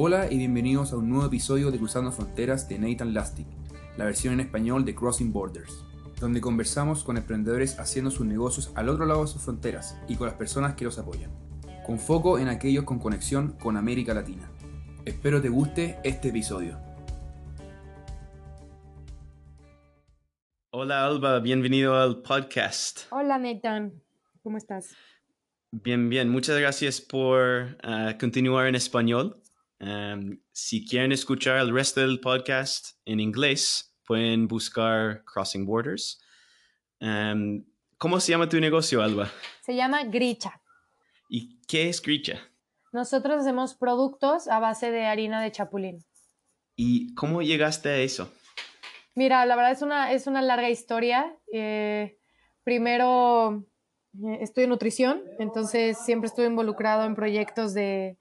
Hola y bienvenidos a un nuevo episodio de Cruzando Fronteras de Nathan Lastic, la versión en español de Crossing Borders, donde conversamos con emprendedores haciendo sus negocios al otro lado de sus fronteras y con las personas que los apoyan, con foco en aquellos con conexión con América Latina. Espero te guste este episodio. Hola Alba, bienvenido al podcast. Hola Nathan, ¿cómo estás? Bien, bien, muchas gracias por uh, continuar en español. Um, si quieren escuchar el resto del podcast en inglés, pueden buscar Crossing Borders. Um, ¿Cómo se llama tu negocio, Alba? Se llama Gricha. ¿Y qué es Gricha? Nosotros hacemos productos a base de harina de chapulín. ¿Y cómo llegaste a eso? Mira, la verdad es una, es una larga historia. Eh, primero, eh, estoy en nutrición, entonces siempre estuve involucrado en proyectos de,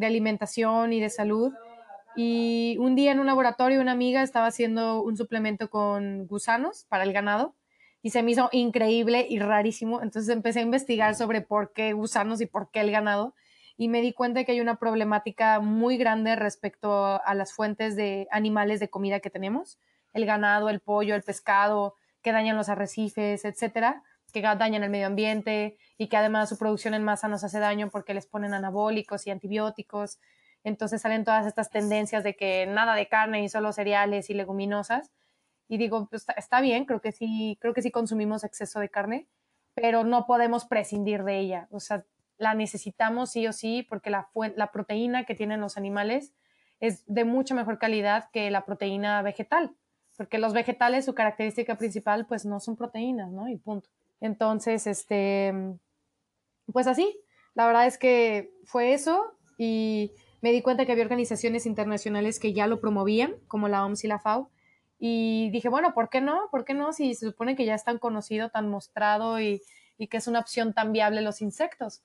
de alimentación y de salud. Y un día en un laboratorio una amiga estaba haciendo un suplemento con gusanos para el ganado y se me hizo increíble y rarísimo. Entonces empecé a investigar sobre por qué gusanos y por qué el ganado y me di cuenta que hay una problemática muy grande respecto a las fuentes de animales de comida que tenemos, el ganado, el pollo, el pescado, que dañan los arrecifes, etcétera, que dañan el medio ambiente y que además su producción en masa nos hace daño porque les ponen anabólicos y antibióticos. Entonces salen todas estas tendencias de que nada de carne y solo cereales y leguminosas. Y digo, pues, está bien, creo que sí, creo que sí consumimos exceso de carne, pero no podemos prescindir de ella. O sea, la necesitamos sí o sí porque la, la proteína que tienen los animales es de mucha mejor calidad que la proteína vegetal, porque los vegetales, su característica principal, pues no son proteínas, ¿no? Y punto. Entonces, este, pues así, la verdad es que fue eso y me di cuenta que había organizaciones internacionales que ya lo promovían, como la OMS y la FAO, y dije, bueno, ¿por qué no? ¿Por qué no? Si se supone que ya es tan conocido, tan mostrado y, y que es una opción tan viable los insectos.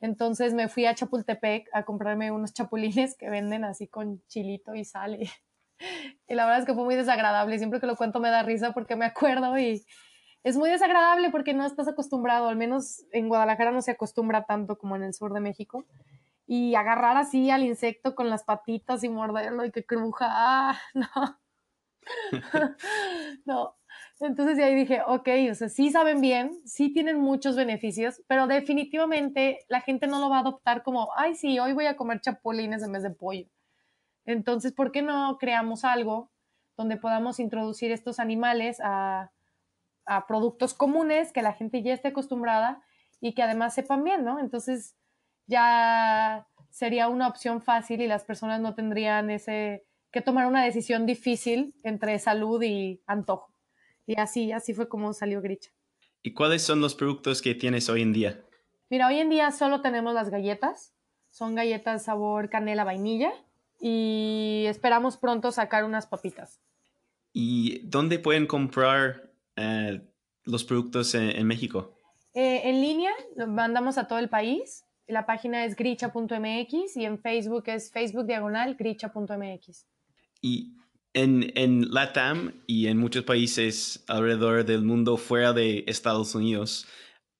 Entonces me fui a Chapultepec a comprarme unos chapulines que venden así con chilito y sal. Y, y la verdad es que fue muy desagradable. Siempre que lo cuento me da risa porque me acuerdo y, es muy desagradable porque no estás acostumbrado, al menos en Guadalajara no se acostumbra tanto como en el sur de México. Y agarrar así al insecto con las patitas y morderlo y que cruja, no. no. Entonces ahí dije, ok, o sea, sí saben bien, sí tienen muchos beneficios, pero definitivamente la gente no lo va a adoptar como, ay, sí, hoy voy a comer chapulines en vez de pollo. Entonces, ¿por qué no creamos algo donde podamos introducir estos animales a, a productos comunes que la gente ya esté acostumbrada y que además sepan bien, ¿no? Entonces ya sería una opción fácil y las personas no tendrían ese que tomar una decisión difícil entre salud y antojo. Y así, así fue como salió Gricha. ¿Y cuáles son los productos que tienes hoy en día? Mira, hoy en día solo tenemos las galletas. Son galletas sabor canela vainilla y esperamos pronto sacar unas papitas. ¿Y dónde pueden comprar eh, los productos en, México? Eh, en línea, lo mandamos a todo el país. La página es gricha.mx y en Facebook es Facebook diagonal gricha.mx. Y en, en LATAM y en muchos países alrededor del mundo fuera de Estados Unidos,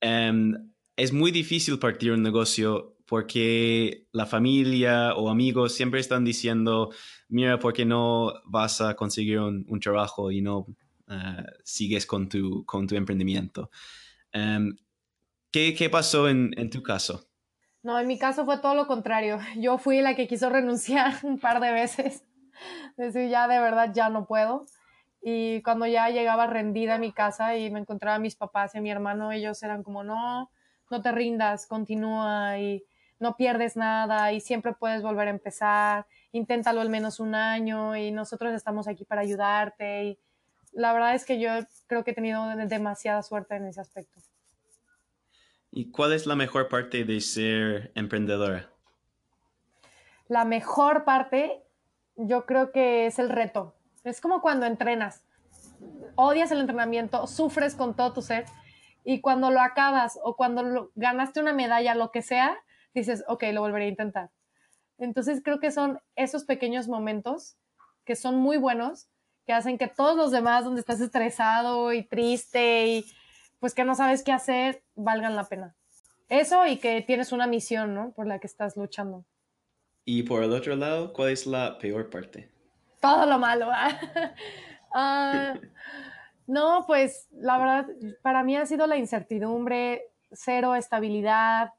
em, es muy difícil partir un negocio porque la familia o amigos siempre están diciendo, mira, ¿por qué no vas a conseguir un trabajo y no eh, sigues con tu, con tu emprendimiento. Em, ¿qué, ¿qué, pasó en, en, tu caso? No, en mi caso fue todo lo contrario. Yo fui la que quiso renunciar un par de veces. Decir, ya de verdad ya no puedo. Y cuando ya llegaba rendida a mi casa y me encontraba a mis papás y a mi hermano, ellos eran como, no, no te rindas, continúa y no pierdes nada y siempre puedes volver a empezar, inténtalo al menos un año y nosotros estamos aquí para ayudarte. Y la verdad es que yo creo que he tenido demasiada suerte en ese aspecto. ¿Y cuál es la mejor parte de ser emprendedora? La mejor parte, yo creo que es el reto. Es como cuando entrenas. Odias el entrenamiento, sufres con todo tu ser y cuando lo acabas o cuando ganaste una medalla, lo que sea, dices, ok, lo volveré a intentar. Entonces creo que son esos pequeños momentos que son muy buenos que hacen que todos los demás donde estás estresado y triste y pues que no sabes qué hacer, valgan la pena. Eso y que tienes una misión, ¿no? Por la que estás luchando. Y por el otro lado, ¿cuál es la peor parte? Todo lo malo. Ah, no, pues la verdad, para mí ha sido la incertidumbre, cero estabilidad,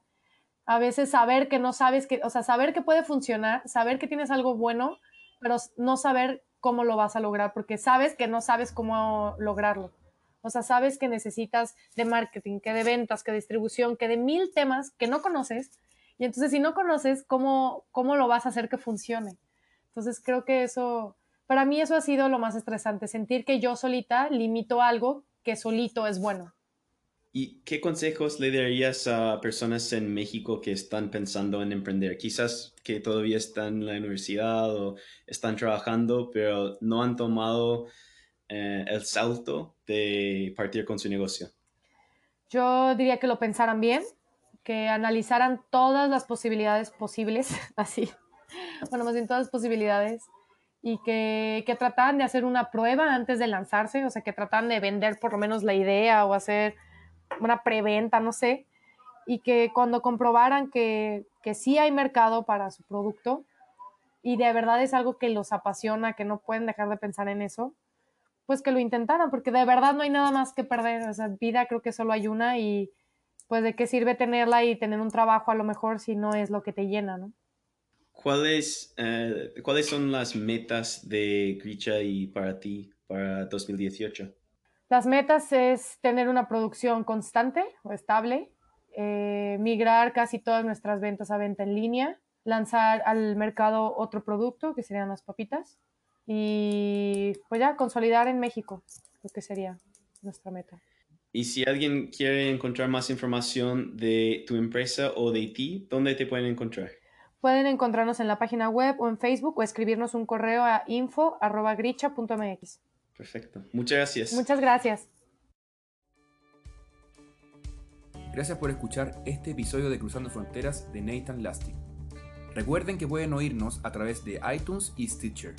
a veces saber que no sabes que, o sea, saber que puede funcionar, saber que tienes algo bueno, pero no saber cómo lo vas a lograr, porque sabes que no sabes cómo lograrlo. O sea, sabes que necesitas de marketing, que de ventas, que de distribución, que de mil temas que no conoces. Y entonces si no conoces, ¿cómo, cómo lo vas a hacer que funcione? Entonces creo que eso, para mí eso ha sido lo más estresante, sentir que yo solita limito algo que solito es bueno. ¿Y qué consejos le darías a personas en México que están pensando en emprender? Quizás que todavía están en la universidad o están trabajando, pero no han tomado eh, el salto de partir con su negocio. Yo diría que lo pensaran bien, que analizaran todas las posibilidades posibles, así, bueno, más bien todas las posibilidades, y que, que trataban de hacer una prueba antes de lanzarse, o sea, que trataban de vender por lo menos la idea o hacer una preventa, no sé, y que cuando comprobaran que, que sí hay mercado para su producto y de verdad es algo que los apasiona, que no pueden dejar de pensar en eso, pues que lo intentaran, porque de verdad no hay nada más que perder, o sea, vida creo que solo hay una y pues de qué sirve tenerla y tener un trabajo a lo mejor si no es lo que te llena, ¿no? ¿Cuáles, eh, ¿Cuáles son las metas de Gricha y para ti para 2018? Las metas es tener una producción constante o estable, eh, migrar casi todas nuestras ventas a venta en línea, lanzar al mercado otro producto, que serían las papitas, y pues ya consolidar en México, lo que sería nuestra meta. Y si alguien quiere encontrar más información de tu empresa o de ti, ¿dónde te pueden encontrar? Pueden encontrarnos en la página web o en Facebook o escribirnos un correo a info.gricha.mx. Perfecto. Muchas gracias. Muchas gracias. Gracias por escuchar este episodio de Cruzando Fronteras de Nathan Lasting. Recuerden que pueden oírnos a través de iTunes y Stitcher.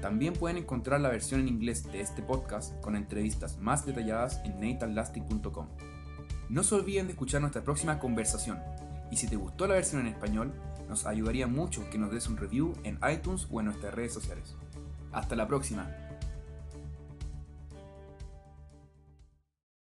También pueden encontrar la versión en inglés de este podcast con entrevistas más detalladas en nathanlasting.com. No se olviden de escuchar nuestra próxima conversación y si te gustó la versión en español, nos ayudaría mucho que nos des un review en iTunes o en nuestras redes sociales. Hasta la próxima.